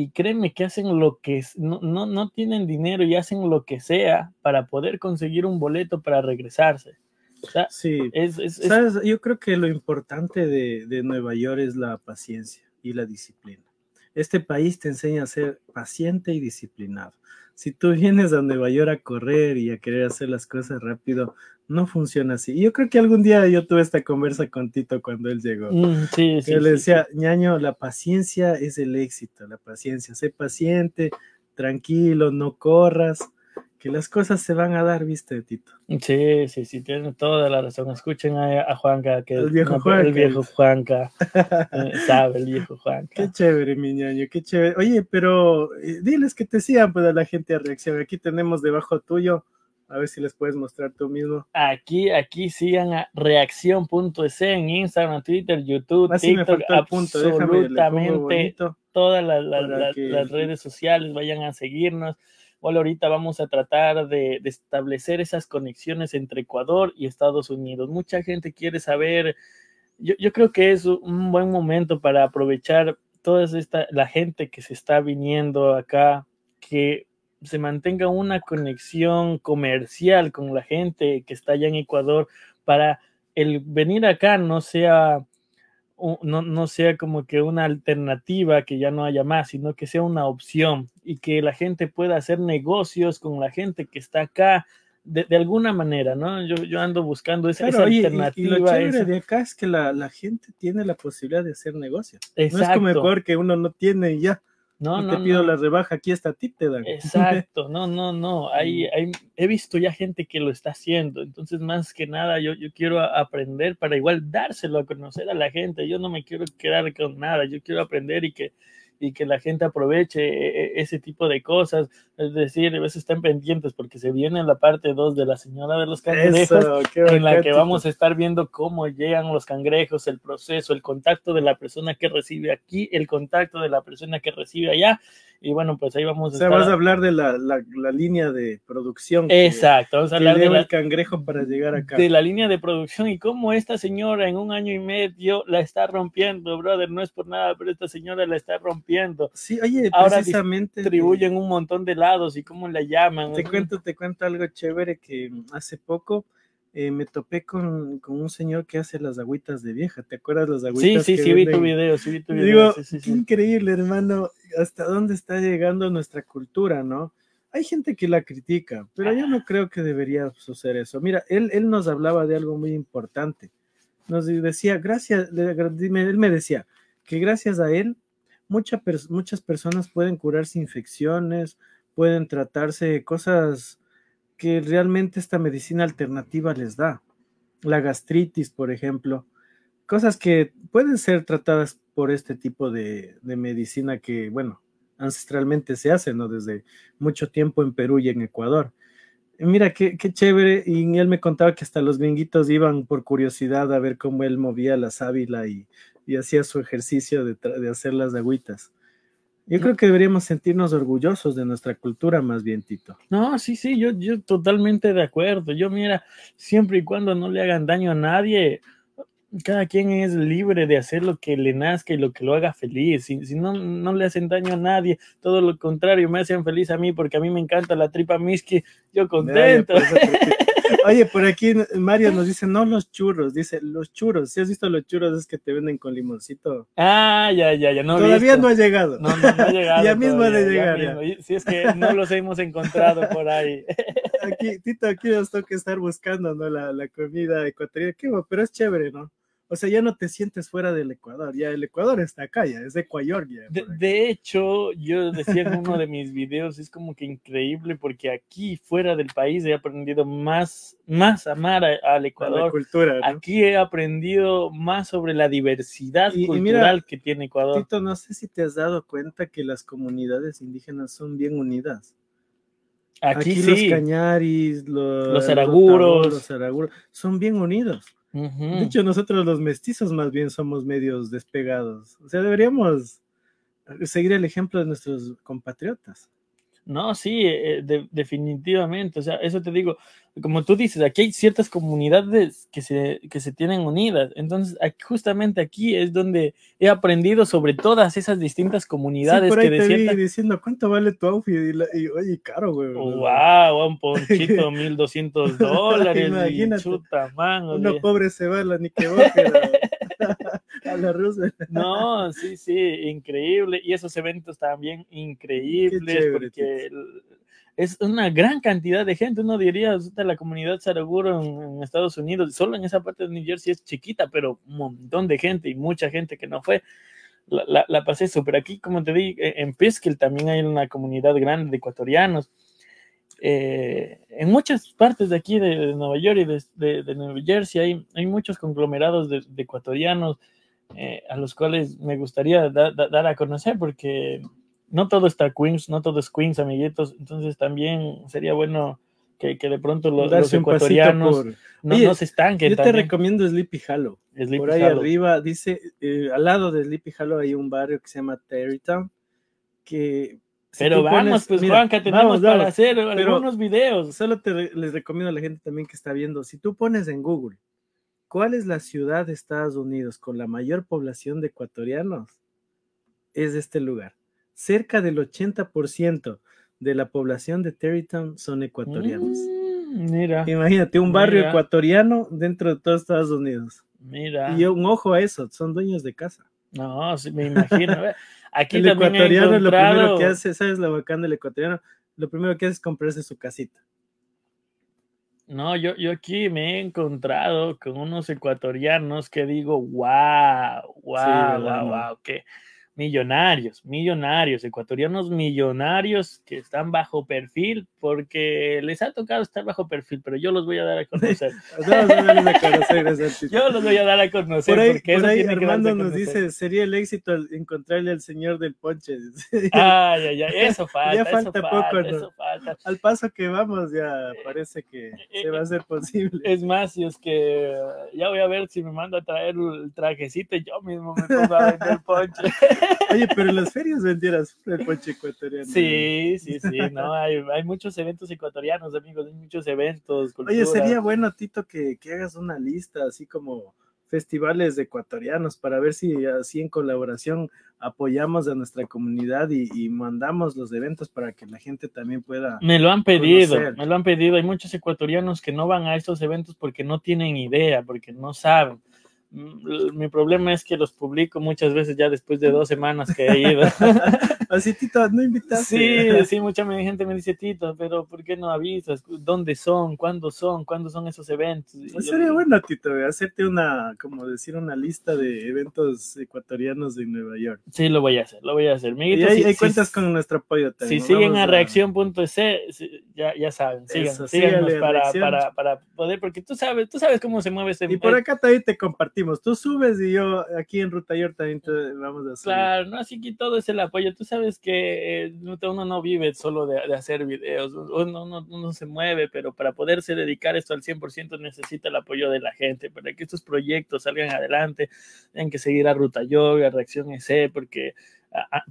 y créeme que hacen lo que no, no, no tienen dinero y hacen lo que sea para poder conseguir un boleto para regresarse. O sea, sí. es, es- es- ¿Sabes? Yo creo que lo importante de, de Nueva York es la paciencia y la disciplina. Este país te enseña a ser paciente y disciplinado. Si tú vienes a Nueva York a correr y a querer hacer las cosas rápido, no funciona así. Y yo creo que algún día yo tuve esta conversa con Tito cuando él llegó. Mm, sí, sí, Yo le sí, decía, ñaño, la paciencia es el éxito, la paciencia. Sé paciente, tranquilo, no corras, que las cosas se van a dar, viste, Tito. Sí, sí, sí, tienen toda la razón. Escuchen a, a Juanca, que El viejo no, Juanca. el viejo Juanca, *laughs* eh, sabe el viejo Juanca. Qué chévere, mi ñaño, qué chévere. Oye, pero eh, diles que te sigan, pues a la gente a reacción. Aquí tenemos debajo tuyo, a ver si les puedes mostrar tú mismo. Aquí, aquí sigan a reacción.es en Instagram, Twitter, YouTube, me TikTok, punto, pongo absolutamente todas las, las- para las- que- las redes sociales, vayan a seguirnos. Bueno, ahorita vamos a tratar de, establecer esas conexiones entre Ecuador y Estados Unidos. Mucha gente quiere saber, yo, yo creo que es un buen momento para aprovechar toda esta, la gente que se está viniendo acá, que se mantenga una conexión comercial con la gente que está allá en Ecuador para el venir acá no sea no, no sea como que una alternativa que ya no haya más, sino que sea una opción y que la gente pueda hacer negocios con la gente que está acá de, de alguna manera, ¿no? Yo, yo ando buscando esa, oye, y- y, alternativa. lo chévere de acá es que la, la gente tiene la posibilidad de hacer negocios. No es como mejor que uno no tiene y ya, no, no, no, te pido no. la rebaja, aquí está tip te dan. *laughs* Exacto, no, no, no. Hay, hay, he visto ya gente que lo está haciendo. Entonces, más que nada, yo, yo quiero a- aprender para igual dárselo a conocer a la gente. Yo no me quiero quedar con nada. Yo quiero aprender y que, y que la gente aproveche e- e- ese tipo de cosas. Es decir, a veces estén pendientes porque se viene la parte 2 de la señora de los cangrejos. Eso, en la que vamos a estar viendo cómo llegan los cangrejos, el proceso, el contacto de la persona que recibe aquí, el contacto de la persona que recibe allá. Y bueno, pues ahí vamos O a sea, estar. vas a hablar de la, la, la línea de producción. que- Exacto, vamos a que hablar de lleva la, el cangrejo para llegar acá. de la línea de producción y cómo esta señora en un año y medio la está rompiendo, brother. No es por nada, pero esta señora la está rompiendo. Sí, oye, Ahora precisamente. Distribuyen un montón de lados y cómo la llaman. Te cuento, te cuento algo chévere que hace poco eh, me topé con, con un señor que hace las agüitas de vieja. ¿Te acuerdas las Sí, agüitas? sí, que sí, vi tu video, sí, vi tu video. digo, sí, sí, sí. increíble, hermano, hasta dónde está llegando nuestra cultura, ¿no? Hay gente que la critica, pero yo no creo que debería suceder eso. Mira, él, él nos hablaba de algo muy importante. Nos decía, gracias, él me decía que gracias a él mucha muchas personas pueden curarse infecciones, pueden tratarse cosas que realmente esta medicina alternativa les da. La gastritis, por ejemplo, cosas que pueden ser tratadas por este tipo de, de medicina que, bueno, ancestralmente se hace, ¿no? Desde mucho tiempo en Perú y en Ecuador. Mira, qué, qué chévere. Y él me contaba que hasta los gringuitos iban por curiosidad a ver cómo él movía la sábila y, y hacía su ejercicio de, de hacer las agüitas. Yo creo que deberíamos sentirnos orgullosos de nuestra cultura, más bien, Tito. No, sí, sí, yo, yo totalmente de acuerdo. Yo, mira, siempre y cuando no le hagan daño a nadie, cada quien es libre de hacer lo que le nazca y lo que lo haga feliz. Si, si no, no le hacen daño a nadie, todo lo contrario, me hacen feliz a mí porque a mí me encanta la tripa miski, yo contento. Te- *laughs* Oye, por aquí Mario nos dice, no los churros, dice los churros. Si has visto los churros es que te venden con limoncito. Ah, ya, ya, ya, no Todavía visto. no ha llegado. No, no, no ha llegado. *laughs* Ya mismo ha de ya llegar, ya. Si es que no los hemos encontrado por ahí. *laughs* Aquí, Tito, aquí nos toca estar buscando, ¿no? La, la comida ecuatoriana. Qué bueno, pero es chévere, ¿no? O sea, ya no te sientes fuera del Ecuador. Ya el Ecuador está acá, ya es Ecuador, ya. De, de hecho, yo decía en uno de mis videos, es como que increíble porque aquí fuera del país he aprendido más, más amar al A la Ecuador. cultura, ¿no? Aquí he aprendido más sobre la diversidad Y- y cultural mira, que tiene Ecuador. Tito, no sé si te has dado cuenta que las comunidades indígenas son bien unidas. Aquí, Aquí, los sí. cañaris, los, Los araguros. los araguros, son bien unidos. De hecho, nosotros los mestizos más bien somos medios despegados. O sea, deberíamos seguir el ejemplo de nuestros compatriotas. No, sí, eh, definitivamente. O sea, eso te digo, como tú dices, aquí hay ciertas comunidades que se, que se tienen unidas. Entonces, justamente aquí es donde he aprendido sobre todas esas distintas comunidades. que te diciendo, ¿cuánto vale tu outfit? Y, oye, caro, güey. wow, un *laughs* ponchito, 1200 *laughs* dólares. Imagínate. Chuta, man, Uno pobre se va ni que *laughs* a la. No, sí, sí, increíble. Y esos eventos también increíbles porque es una gran cantidad de gente. Uno diría, la comunidad Saraguro en, Estados Unidos, solo en esa parte de New Jersey es chiquita, pero un montón de gente y mucha gente que no fue. La, la, pasé súper. Aquí, como te dije, en Piskel también hay una comunidad grande de ecuatorianos. Eh, en muchas partes de aquí de, Nueva York y de, de, Nueva Jersey hay, hay muchos conglomerados de, ecuatorianos eh, a los cuales me gustaría dar a conocer porque no todo está Queens, no todo es Queens, amiguitos, entonces también sería bueno que, de pronto los, ecuatorianos no, se estanquen. Yo te recomiendo Sleepy Hollow. por ahí arriba, dice, eh, al lado de Sleepy Hollow hay un barrio que se llama Terrytown, que... pero vamos, pues Juanca, tenemos para hacer algunos videos. Solo te les recomiendo a la gente también que está viendo, si tú pones en Google ¿Cuál es la ciudad de Estados Unidos con la mayor población de ecuatorianos? Es este lugar. Cerca del 80% de la población de Terrytown son ecuatorianos. Mm, mira. Imagínate, un barrio ecuatoriano dentro de todos Estados Unidos. Mira. Y un ojo a eso, son dueños de casa. No, sí, me imagino. *laughs* Aquí el ecuatoriano lo primero que hace, ¿sabes lo bacán del ecuatoriano? Lo primero que hace es comprarse su casita. No, yo, yo aquí me he encontrado con unos ecuatorianos que digo, wow, wow, wow, wow, que millonarios, millonarios, ecuatorianos millonarios que están bajo perfil porque les ha tocado estar bajo perfil, pero yo los voy a dar a conocer. *laughs* *laughs* yo los voy a dar a conocer. Por ahí, porque por ahí Armando nos dice, sería el éxito encontrarle al señor del ponche. *laughs* Ay, ay, ay, eso falta. ya falta poco, eso falta. Al paso que vamos ya parece que eh, se va a hacer posible. Es más, y es que ya voy a ver si me manda a traer el trajecito y yo mismo me pongo a vender ponche. Oye, pero en las ferias vendieras el ponche ecuatoriano. Sí, sí, sí, no, hay, hay, muchos eventos ecuatorianos, amigos, hay muchos eventos. Oye, sería bueno, Tito, que, que hagas una lista así como festivales ecuatorianos para ver si así en colaboración apoyamos a nuestra comunidad y, mandamos los eventos para que la gente también pueda. Me lo han pedido, me lo han pedido. Hay muchos ecuatorianos que no van a estos eventos porque no tienen idea, porque no saben. Mm, mi problema es que los publico muchas veces ya después de dos semanas que he ido. *laughs* Así, Tito, no invitaste. Sí, sí, mucha gente me dice, Tito, pero ¿por qué no avisas? ¿Dónde son? ¿Cuándo son? ¿Cuándo son esos eventos? Pues sería bueno, Tito, hacerte una, como decir, una lista de eventos ecuatorianos de Nueva York. Sí, lo voy a hacer, lo voy a hacer. y ahí, cuentas con nuestro apoyo también. Si siguen a, reacción.es, ya, ya saben, sigan, síganos para, para, para, poder, porque tú sabes, tú sabes cómo se mueve este... Y por acá también te compartimos Tú subes y yo aquí en Ruta York también vamos a hacer. Claro, no, así que todo es el apoyo. Tú sabes que eh, uno no vive solo de, hacer videos, uno, no se mueve, pero para poderse dedicar esto al 100% necesita el apoyo de la gente, para que estos proyectos salgan adelante, tienen que seguir a Ruta Yoga, Reacción EC, porque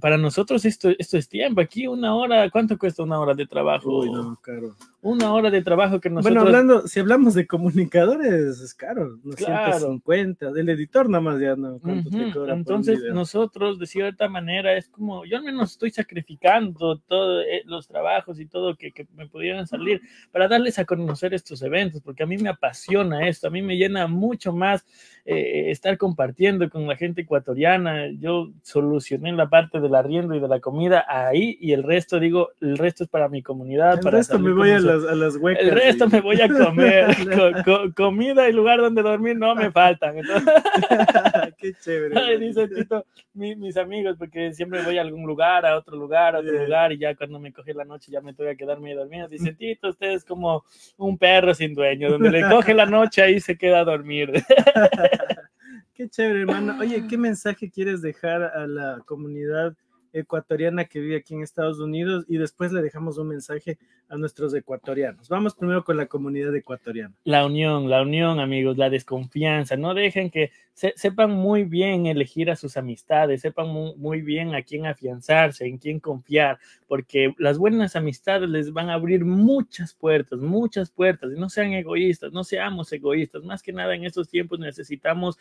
para nosotros esto, esto es tiempo. Aquí una hora, ¿cuánto cuesta una hora de trabajo? Uy, no, caro. Una hora de trabajo que nosotros... Bueno, hablando, si hablamos de comunicadores, es caro, 250, del editor nada más ya no. ¿cuánto te cobra Entonces nosotros, de cierta manera, es como, yo al menos estoy sacrificando todos eh, los trabajos y todo que, que, me pudieran salir para darles a conocer estos eventos, porque a mí me apasiona esto, a mí me llena mucho más eh, estar compartiendo con la gente ecuatoriana. Yo solucioné la parte del arriendo y de la comida ahí y el resto, digo, el resto es para mi comunidad. El para resto me voy a las, a las huecas. El resto me voy a comer. *laughs* comida y lugar donde dormir no me faltan. *laughs* *laughs* Qué chévere. dice Tito, mis amigos, porque siempre voy a algún lugar, a otro lugar, a otro lugar, y ya cuando me coge la noche ya me tengo que quedarme dormido. Dice, Tito, usted es como un perro sin dueño, donde le coge la noche ahí se queda a dormir. *laughs* Qué chévere, hermano. Oye, ¿qué mensaje quieres dejar a la comunidad ecuatoriana que vive aquí en Estados Unidos y después le dejamos un mensaje a nuestros ecuatorianos. Vamos primero con la comunidad ecuatoriana. La unión, la unión, amigos, la desconfianza. No dejen que sepan muy bien elegir a sus amistades, sepan muy, bien a quién afianzarse, en quién confiar, porque las buenas amistades les van a abrir muchas puertas, muchas puertas. Y no sean egoístas, no seamos egoístas. Más que nada en estos tiempos necesitamos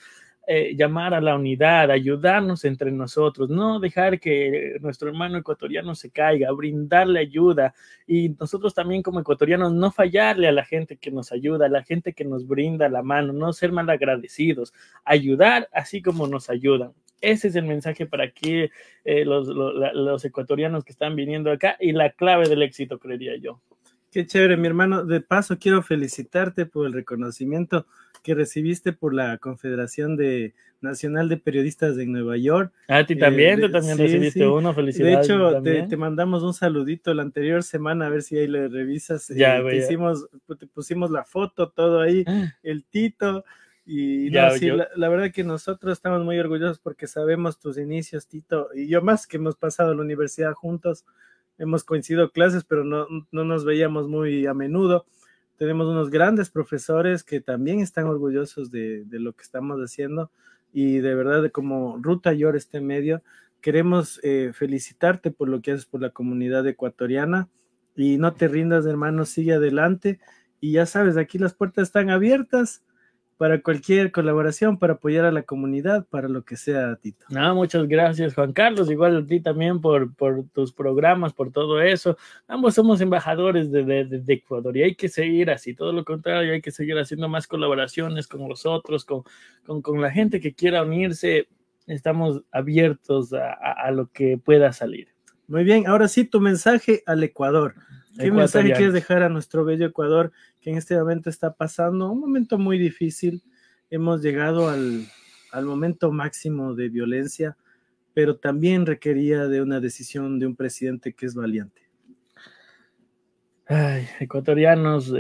eh, llamar a la unidad, ayudarnos entre nosotros, no dejar que nuestro hermano ecuatoriano se caiga, brindarle ayuda y nosotros también como ecuatorianos no fallarle a la gente que nos ayuda, a la gente que nos brinda la mano, no ser mal agradecidos, ayudar así como nos ayudan. Ese es el mensaje para que eh, los, los ecuatorianos que están viniendo acá y la clave del éxito, creería yo. Qué chévere, mi hermano. De paso, quiero felicitarte por el reconocimiento que recibiste por la Confederación de Nacional de Periodistas de Nueva York. A ti también, eh, tú también recibiste uno, felicidades. De hecho, te, mandamos un saludito la anterior semana, a ver si ahí le revisas. Ya, eh, hicimos, te pusimos la foto, todo ahí, ah. el Tito. Y la, la, verdad que nosotros estamos muy orgullosos porque sabemos tus inicios, Tito, y yo más que hemos pasado la universidad juntos hemos coincidido clases, pero no, nos veíamos muy a menudo. Tenemos unos grandes profesores que también están orgullosos de, lo que estamos haciendo y de verdad, como Ruta Yor este medio, queremos eh, felicitarte por lo que haces por la comunidad ecuatoriana y no te rindas, hermano, sigue adelante. Y ya sabes, aquí las puertas están abiertas para cualquier colaboración, para apoyar a la comunidad, para lo que sea, Tito. No, muchas gracias, Juan Carlos. Igual a ti también por, por tus programas, por todo eso. Ambos somos embajadores de, de, Ecuador y hay que seguir así. Todo lo contrario, hay que seguir haciendo más colaboraciones con vosotros, con, con, con la gente que quiera unirse. Estamos abiertos a, a, lo que pueda salir. Muy bien, ahora sí, tu mensaje al Ecuador. ¿Qué mensaje quieres dejar a nuestro bello Ecuador que en este momento está pasando? Un momento muy difícil. Hemos llegado al, al momento máximo de violencia, pero también requería de una decisión de un presidente que es valiente. Ay, ecuatorianos,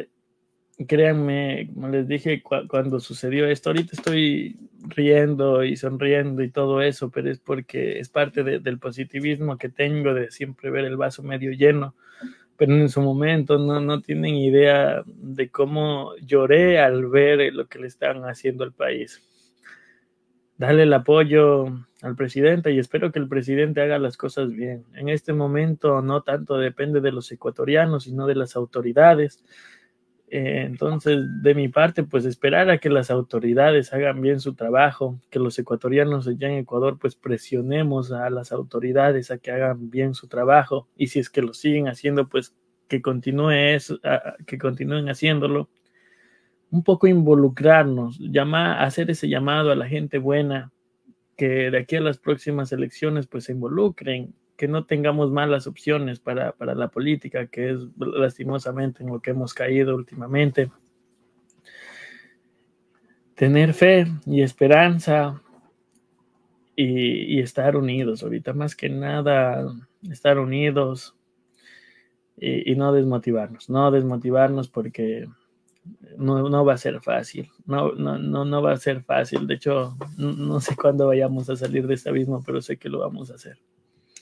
créanme, como les dije cuando sucedió esto, ahorita estoy riendo y sonriendo y todo eso, pero es porque es parte del positivismo que tengo de siempre ver el vaso medio lleno pero en su momento no, no tienen idea de cómo lloré al ver lo que le están haciendo al país. Dale el apoyo al presidente y espero que el presidente haga las cosas bien. En este momento no tanto depende de los ecuatorianos, sino de las autoridades. Eh, entonces, de mi parte, pues esperar a que las autoridades hagan bien su trabajo, que los ecuatorianos allá en Ecuador, pues presionemos a las autoridades a que hagan bien su trabajo y si es que lo siguen haciendo, pues que continúe eso, que continúen haciéndolo. Un poco involucrarnos, llamar, hacer ese llamado a la gente buena, que de aquí a las próximas elecciones, pues se involucren, que no tengamos malas opciones para, la política, que es lastimosamente en lo que hemos caído últimamente. Tener fe y esperanza y, estar unidos ahorita, más que nada, estar unidos y, no desmotivarnos, no desmotivarnos porque no, va a ser fácil, no, no, no, no va a ser fácil. De hecho, no, no sé cuándo vayamos a salir de este abismo, pero sé que lo vamos a hacer.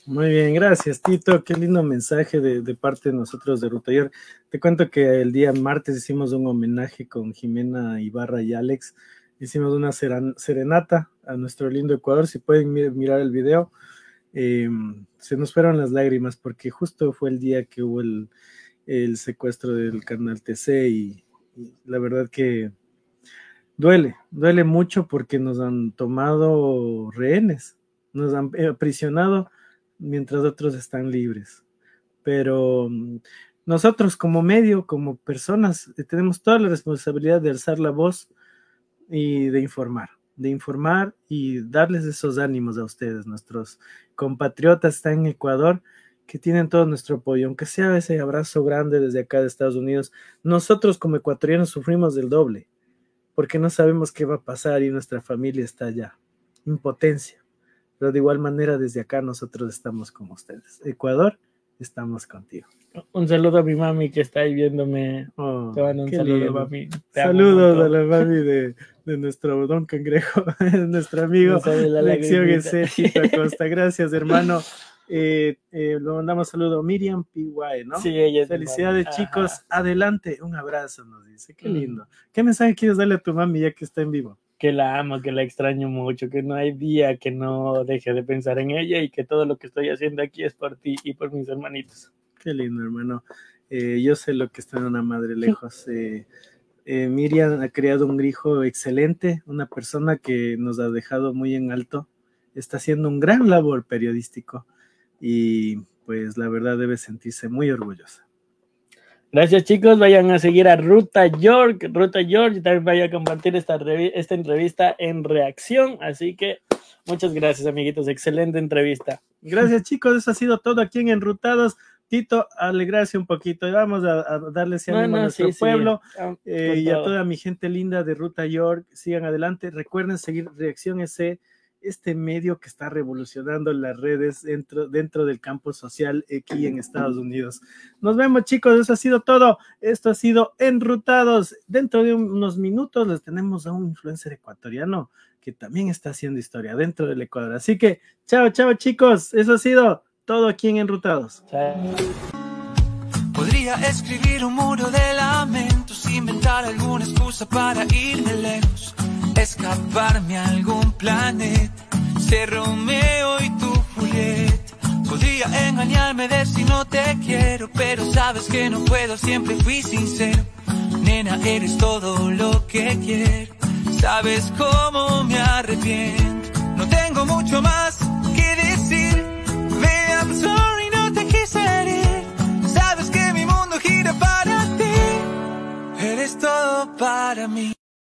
Muy bien, gracias Tito. Qué lindo mensaje de, parte de nosotros de Rutayer. Te cuento que el día martes hicimos un homenaje con Jimena Ibarra y Alex. Hicimos una serenata a nuestro lindo Ecuador. Si pueden mirar el video, em, se nos fueron las lágrimas porque justo fue el día que hubo el, secuestro del canal TC y, y la verdad que duele, duele mucho porque nos han tomado rehenes, nos han aprisionado mientras otros están libres. Pero mm, nosotros como medio, como personas, eh, tenemos toda la responsabilidad de alzar la voz y de informar, de informar y darles esos ánimos a ustedes, nuestros compatriotas están en Ecuador que tienen todo nuestro apoyo, aunque sea ese abrazo grande desde acá de Estados Unidos. Nosotros como ecuatorianos sufrimos del doble, porque no sabemos qué va a pasar y nuestra familia está allá. Impotencia. Pero de igual manera, desde acá nosotros estamos con ustedes. Ecuador, estamos contigo. Un saludo a mi mami que está ahí viéndome. Oh, Te un saludo, mami. Saludos a la mami de, de, nuestro don cangrejo, *laughs* nuestro amigo. Lección Costa. *laughs* Gracias, hermano. Eh, eh, le mandamos saludo a Miriam PY, ¿no? Sí, ella es Felicidades, chicos. Adelante. Un abrazo, nos dice. Qué mm. lindo. ¿Qué mensaje quieres darle a tu mami ya que está en vivo? Que la amo, que la extraño mucho, que no hay día que no deje de pensar en ella y que todo lo que estoy haciendo aquí es por ti y por mis hermanitos. Qué lindo, hermano. Eh, yo sé lo que está en una madre lejos. Eh, eh, Miriam ha creado un hijo excelente, una persona que nos ha dejado muy en alto. Está haciendo un gran labor periodístico y pues la verdad debe sentirse muy orgullosa. Gracias chicos, vayan a seguir a Ruta York, Ruta York, y también vayan a compartir esta, esta entrevista en reacción, así que muchas gracias amiguitos, excelente entrevista. Gracias chicos, eso ha sido todo aquí en Enrutados. Tito, alegrarse un poquito, vamos a, darle ese ánimo a nuestro pueblo ah, eh, y a toda mi gente linda de Ruta York, sigan adelante, recuerden seguir Reacción ese este medio que está revolucionando las redes dentro, dentro del campo social aquí en Estados Unidos. Nos vemos chicos, eso ha sido todo. Esto ha sido Enrutados. Dentro de unos minutos les tenemos a un influencer ecuatoriano que también está haciendo historia dentro del Ecuador. Así que, chao, chao chicos, eso ha sido todo aquí en Enrutados. Podría escribir un muro de lamentos, inventar alguna excusa para irme lejos escaparme a algún planeta, ser Romeo y tu Julieta. Podría engañarme de si no te quiero, pero sabes que no puedo, siempre fui sincero. Nena, eres todo lo que quiero, sabes cómo me arrepiento. No tengo mucho más que decir, baby, I'm sorry, no te quise herir. Sabes que mi mundo gira para ti, eres todo para mí.